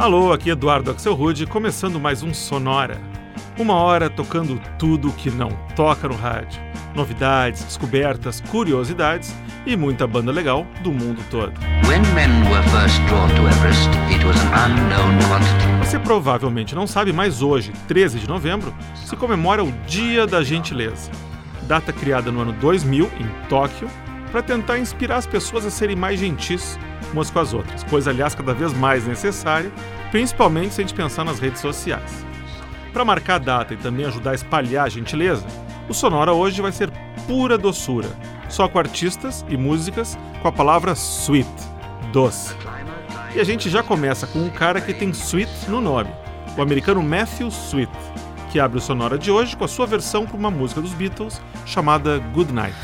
Alô, aqui Eduardo Axel Rude, começando mais um Sonora. Uma hora tocando tudo que não toca no rádio. Novidades, descobertas, curiosidades e muita banda legal do mundo todo. Você provavelmente não sabe, mas hoje, 13 de novembro, se comemora o Dia da Gentileza. Data criada no ano 2000 em Tóquio para tentar inspirar as pessoas a serem mais gentis umas com as outras, coisa aliás cada vez mais necessária, principalmente se a gente pensar nas redes sociais. Para marcar a data e também ajudar a espalhar a gentileza, o Sonora hoje vai ser pura doçura, só com artistas e músicas com a palavra sweet, doce. E a gente já começa com um cara que tem sweet no nome, o americano Matthew Sweet, que abre o Sonora de hoje com a sua versão para uma música dos Beatles chamada Good Night.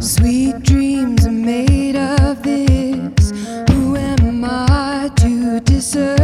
Sweet dreams are made of this. Who am I to deserve?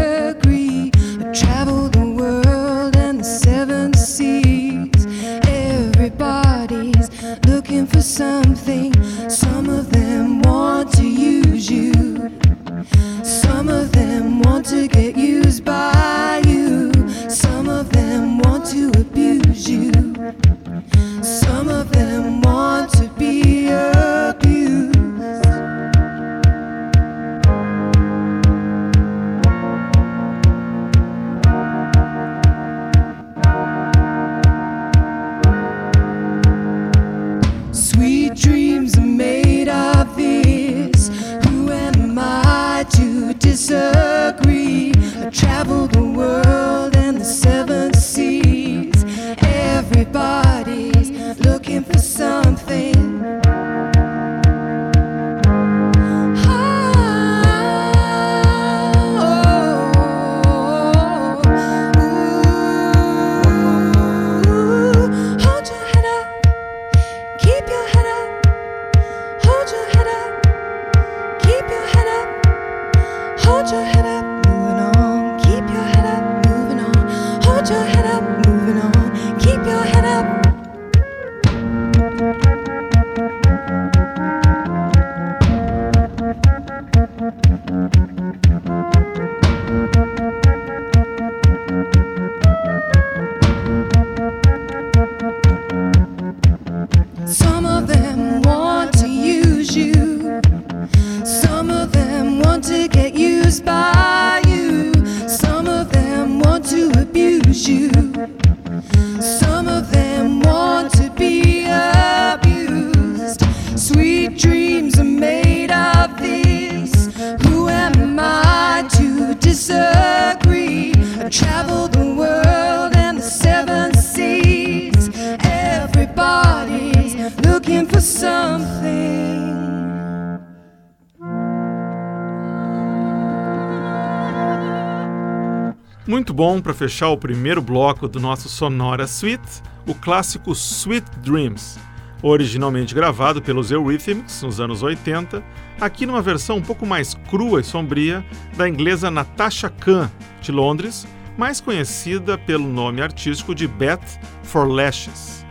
fechar o primeiro bloco do nosso Sonora Suite, o clássico Sweet Dreams, originalmente gravado pelos Eurythmics nos anos 80, aqui numa versão um pouco mais crua e sombria da inglesa Natasha Khan, de Londres, mais conhecida pelo nome artístico de Beth for Lashes.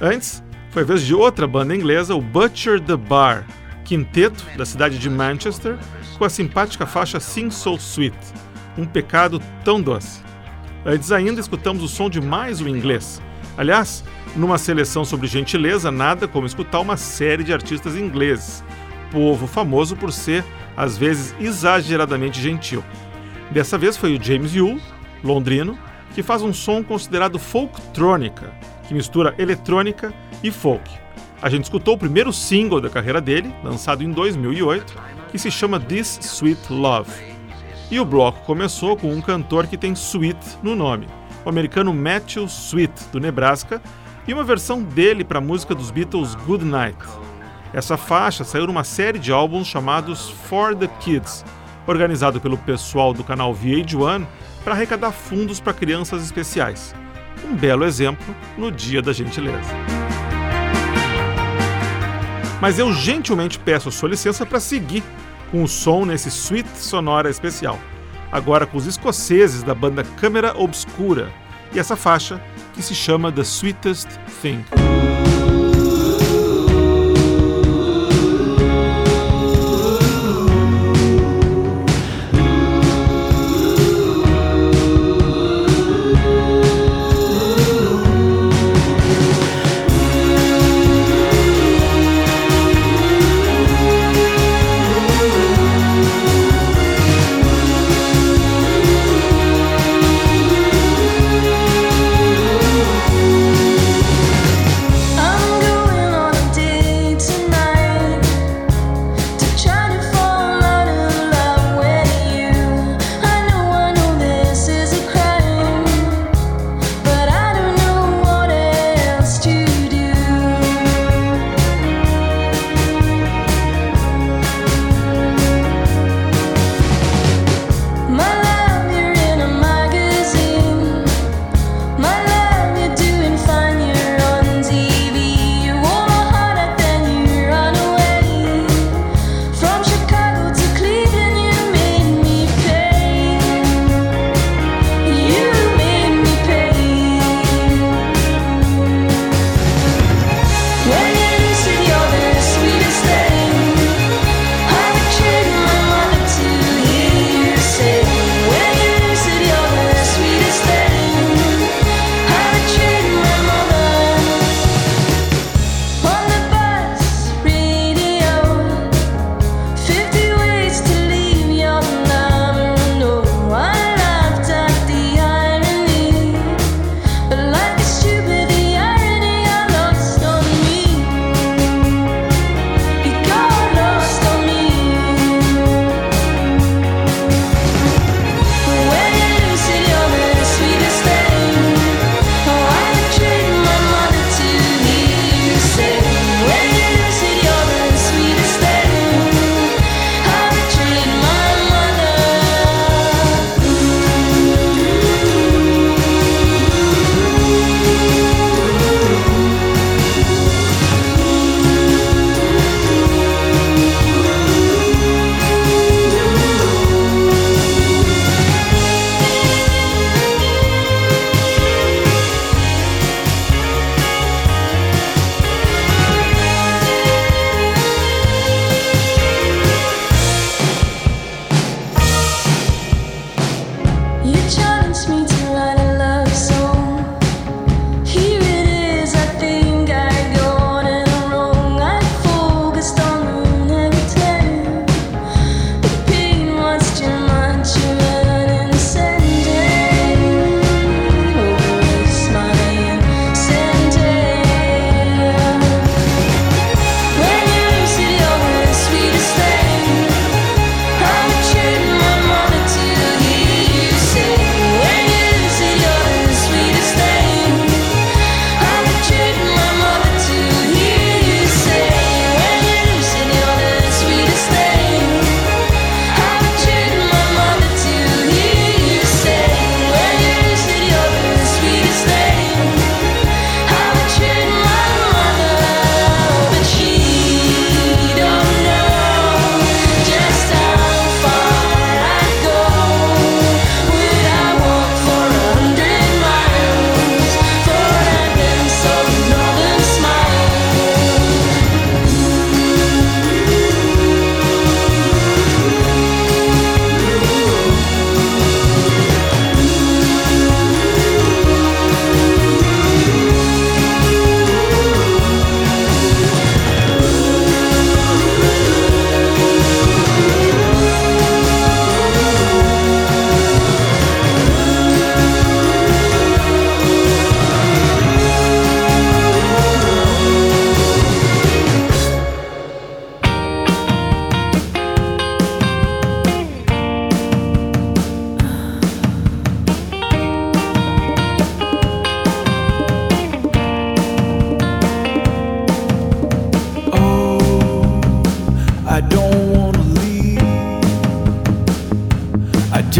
Antes, foi a vez de outra banda inglesa, o Butcher the Bar, quinteto da cidade de Manchester, com a simpática faixa Sing So Sweet, um pecado tão doce. Antes ainda, escutamos o som de mais um inglês. Aliás, numa seleção sobre gentileza, nada como escutar uma série de artistas ingleses, povo famoso por ser, às vezes, exageradamente gentil. Dessa vez foi o James Yule, londrino, que faz um som considerado folktrônica, que mistura eletrônica e folk. A gente escutou o primeiro single da carreira dele, lançado em 2008, que se chama This Sweet Love. E o bloco começou com um cantor que tem Sweet no nome, o americano Matthew Sweet, do Nebraska, e uma versão dele para a música dos Beatles Good Night. Essa faixa saiu numa série de álbuns chamados For the Kids, organizado pelo pessoal do canal VH1 para arrecadar fundos para crianças especiais. Um belo exemplo no Dia da Gentileza. Mas eu gentilmente peço sua licença para seguir com o som nesse suite sonora especial, agora com os escoceses da banda Câmara Obscura e essa faixa que se chama The Sweetest Thing.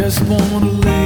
Just wanna live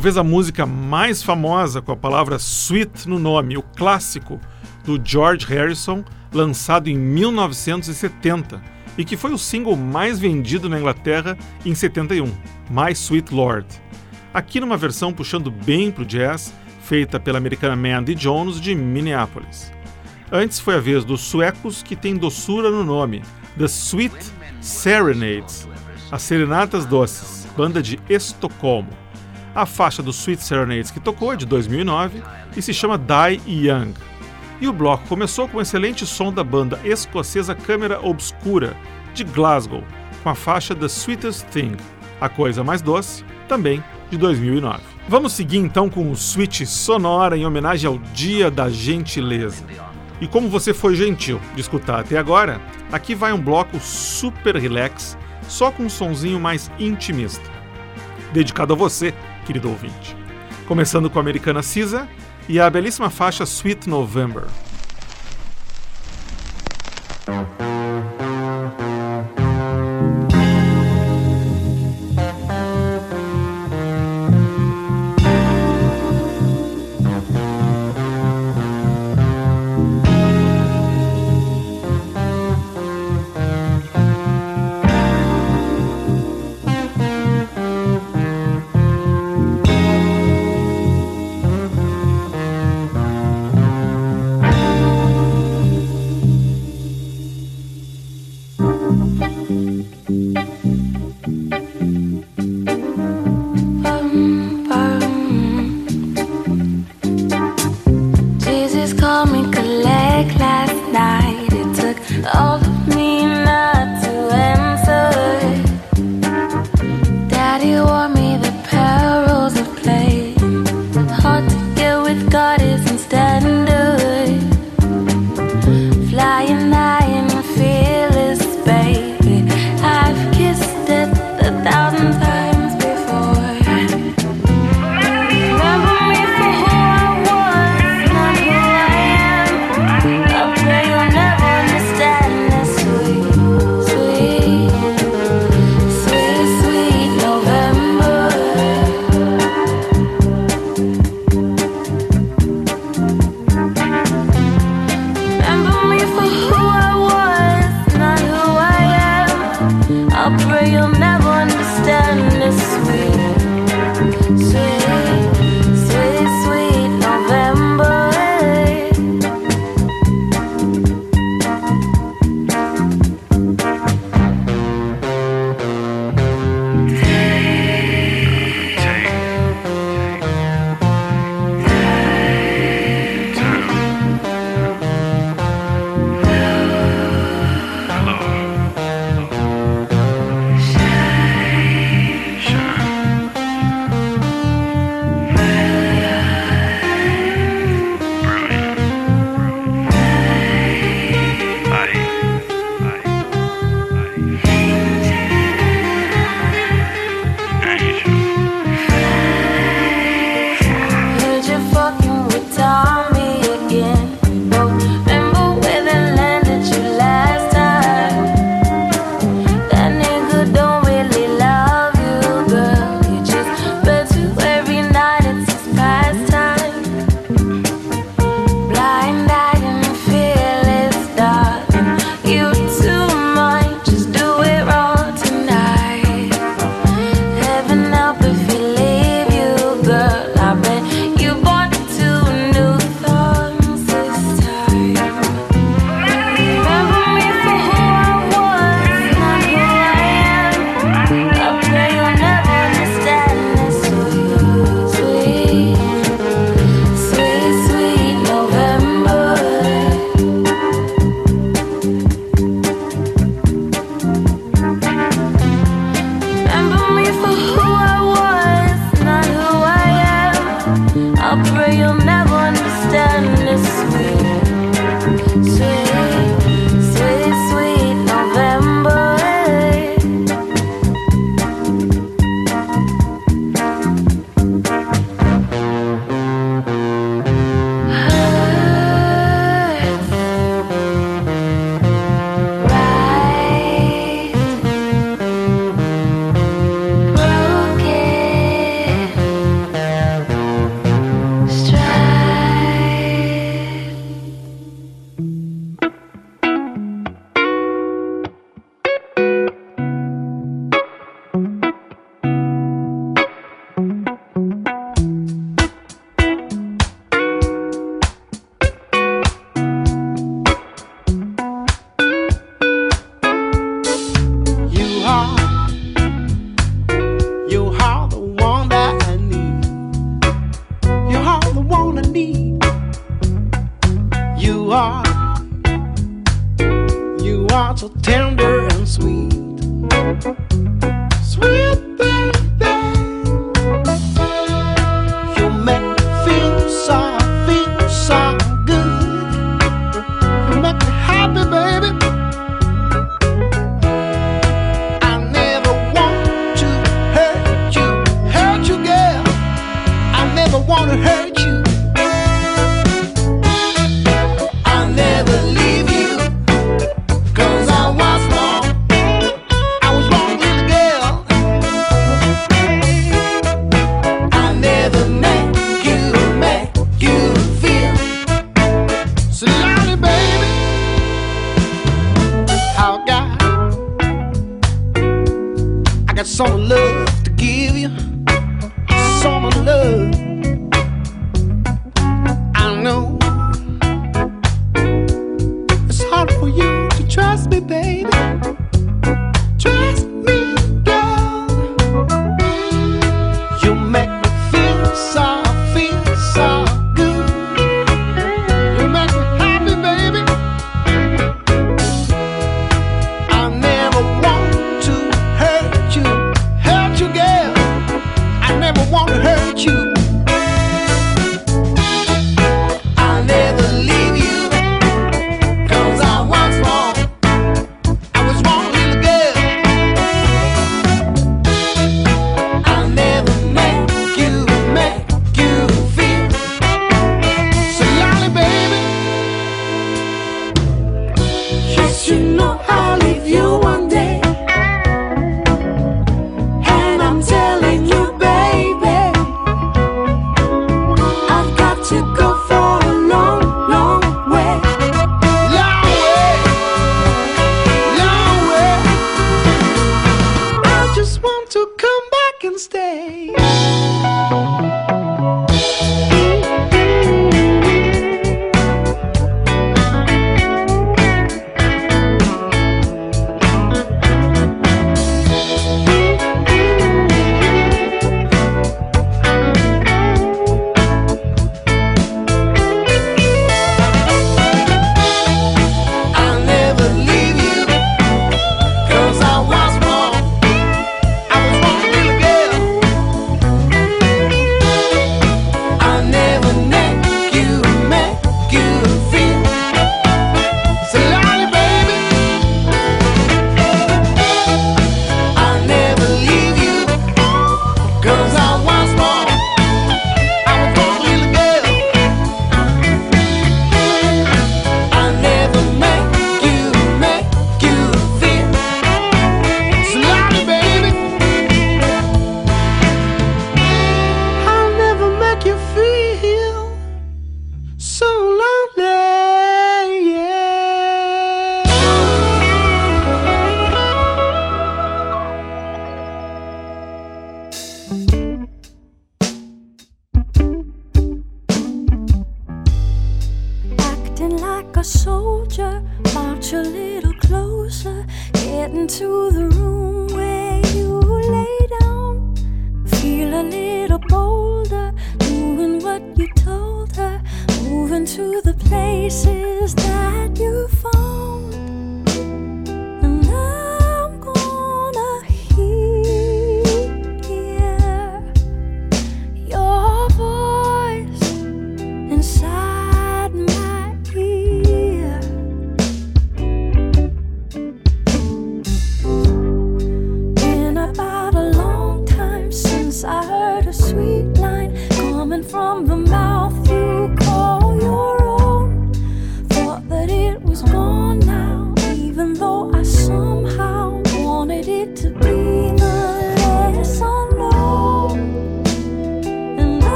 Talvez a música mais famosa com a palavra sweet no nome, o clássico do George Harrison, lançado em 1970 e que foi o single mais vendido na Inglaterra em 71, My Sweet Lord. Aqui numa versão puxando bem pro jazz, feita pela americana Mandy Jones de Minneapolis. Antes foi a vez dos suecos que tem doçura no nome, The Sweet Serenades, as Serenatas Doces, banda de Estocolmo. A faixa do Sweet Serenades que tocou é de 2009 e se chama Die Young. E o bloco começou com o excelente som da banda escocesa Câmara Obscura, de Glasgow, com a faixa The Sweetest Thing, a coisa mais doce, também de 2009. Vamos seguir então com o switch sonora em homenagem ao Dia da Gentileza. E como você foi gentil de escutar até agora, aqui vai um bloco super relax, só com um sonzinho mais intimista. Dedicado a você, querido ouvinte. Começando com a americana Cisa e a belíssima faixa Sweet November.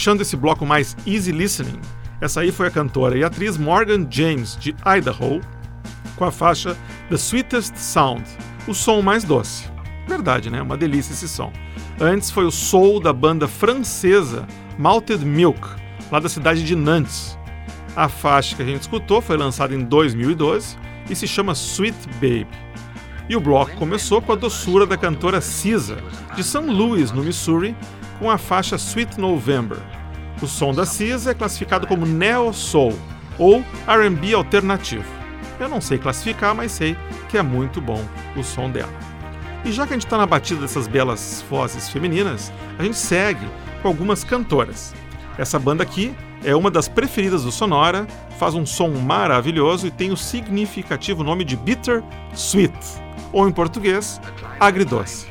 Fechando esse bloco mais easy listening, essa aí foi a cantora e atriz Morgan James, de Idaho, com a faixa The Sweetest Sound, o som mais doce. Verdade, né? Uma delícia esse som. Antes foi o soul da banda francesa Malted Milk, lá da cidade de Nantes. A faixa que a gente escutou foi lançada em 2012 e se chama Sweet Babe. E o bloco começou com a doçura da cantora Cisa, de St. Louis, no Missouri, com a faixa Sweet November. O som da Cisa é classificado como Neo Soul ou R&B alternativo. Eu não sei classificar, mas sei que é muito bom o som dela. E já que a gente está na batida dessas belas vozes femininas, a gente segue com algumas cantoras. Essa banda aqui é uma das preferidas do Sonora, faz um som maravilhoso e tem o significativo nome de Bitter Sweet, ou em português, agridoce.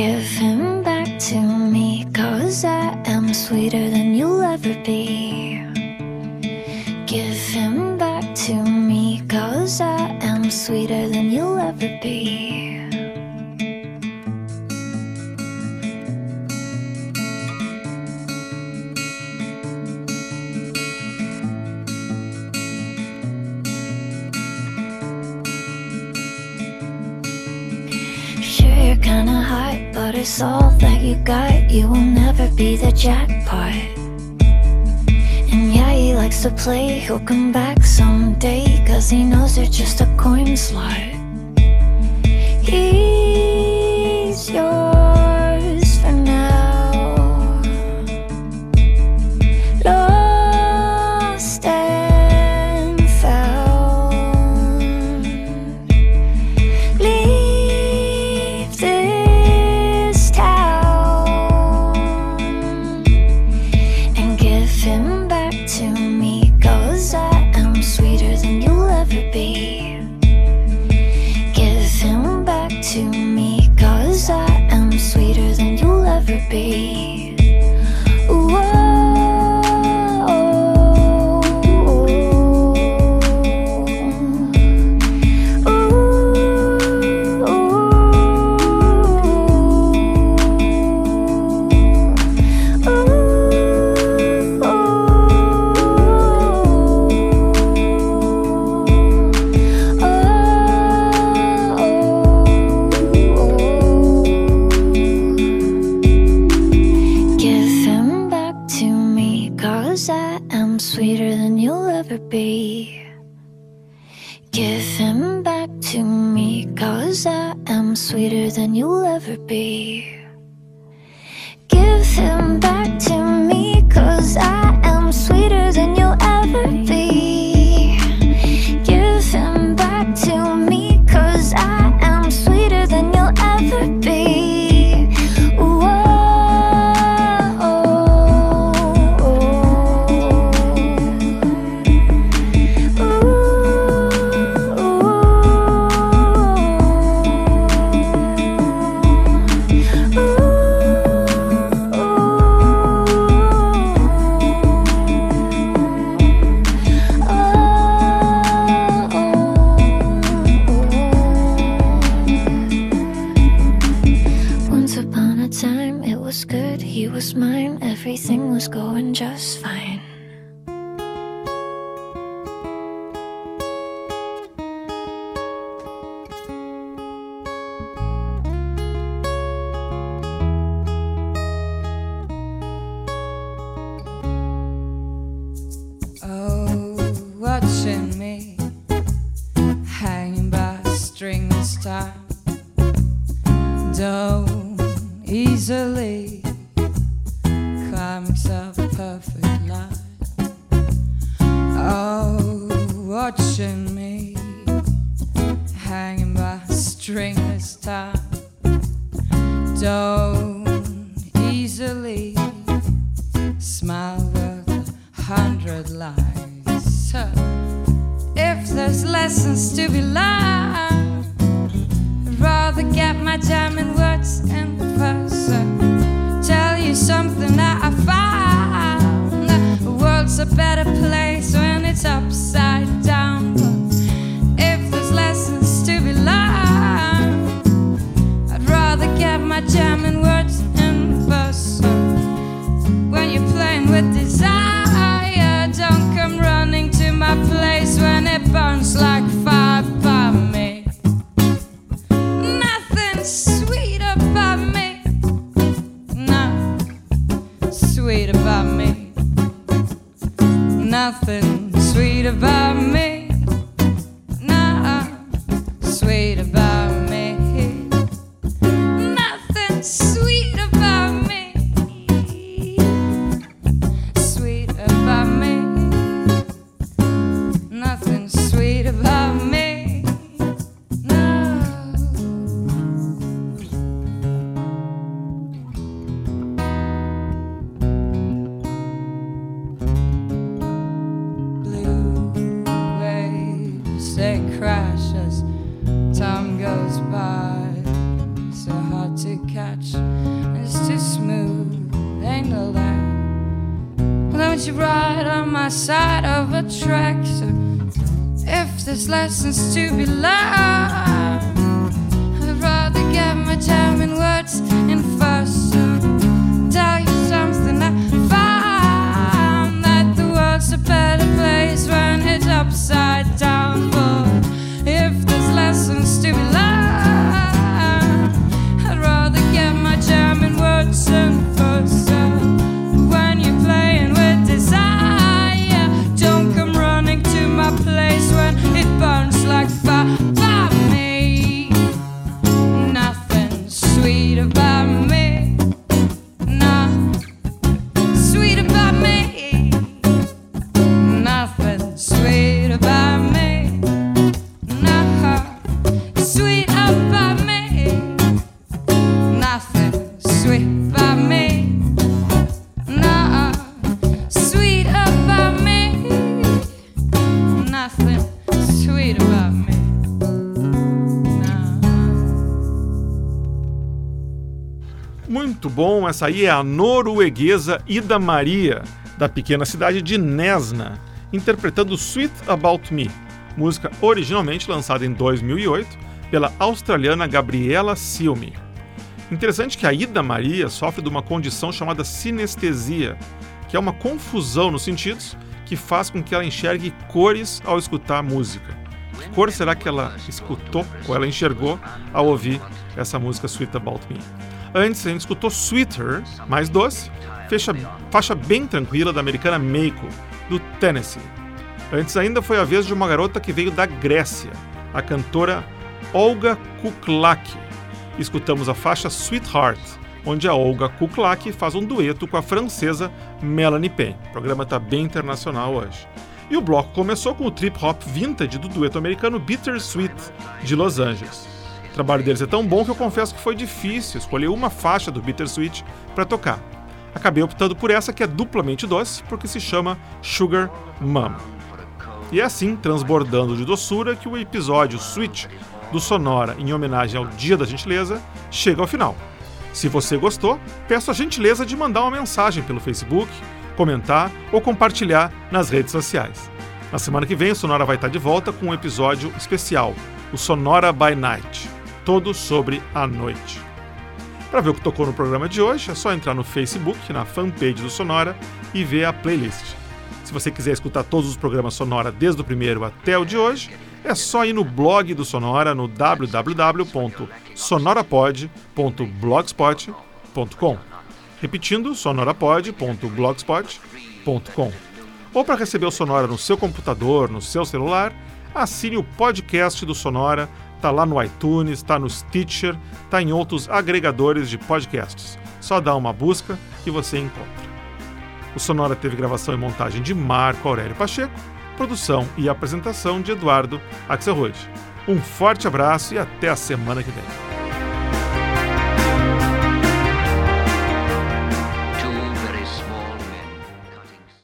Give him back to me, cause I am sweeter than you'll ever be. got, you will never be the jackpot. And yeah, he likes to play, he'll come back someday, cause he knows you're just a coin slot. Sweeter than you'll ever be. String this time. Don't easily smile worth a hundred lies. Huh. If there's lessons to be learned, I'd rather get my German words in person. Tell you something that I found. The world's a better place when it's upside down. jamming if there's lessons to be learned, I'd rather get my German words in first. So tell you something I found that the world's a better place when it's upside down. But if there's lessons to be learned, Muito bom, essa aí é a norueguesa Ida Maria, da pequena cidade de Nesna, interpretando Sweet About Me, música originalmente lançada em 2008 pela australiana Gabriela Silme. Interessante que a Ida Maria sofre de uma condição chamada sinestesia, que é uma confusão nos sentidos que faz com que ela enxergue cores ao escutar música. Que cor será que ela escutou ou ela enxergou ao ouvir essa música Sweet About Me? Antes a gente escutou Sweeter, mais doce, fecha, faixa bem tranquila da americana Meiko, do Tennessee. Antes ainda foi a vez de uma garota que veio da Grécia, a cantora Olga Kuklak. Escutamos a faixa Sweetheart, onde a Olga Kuklak faz um dueto com a francesa Melanie Payne. O programa está bem internacional hoje. E o bloco começou com o trip hop vintage do dueto americano Bittersweet, de Los Angeles. O trabalho deles é tão bom que eu confesso que foi difícil escolher uma faixa do Bittersweet para tocar. Acabei optando por essa que é duplamente doce, porque se chama Sugar Mama. E é assim, transbordando de doçura, que o episódio Switch do Sonora, em homenagem ao Dia da Gentileza, chega ao final. Se você gostou, peço a gentileza de mandar uma mensagem pelo Facebook, comentar ou compartilhar nas redes sociais. Na semana que vem, o Sonora vai estar de volta com um episódio especial, o Sonora by Night, todo sobre a noite. Para ver o que tocou no programa de hoje, é só entrar no Facebook, na fanpage do Sonora e ver a playlist. Se você quiser escutar todos os programas Sonora desde o primeiro até o de hoje, é só ir no blog do Sonora no www.sonorapod.blogspot.com. Repetindo, sonorapod.blogspot.com. Ou para receber o Sonora no seu computador, no seu celular, assine o podcast do Sonora, tá lá no iTunes, tá no Stitcher, tá em outros agregadores de podcasts. Só dá uma busca que você encontra. O Sonora teve gravação e montagem de Marco Aurélio Pacheco, produção e apresentação de Eduardo Axelrod. Um forte abraço e até a semana que vem.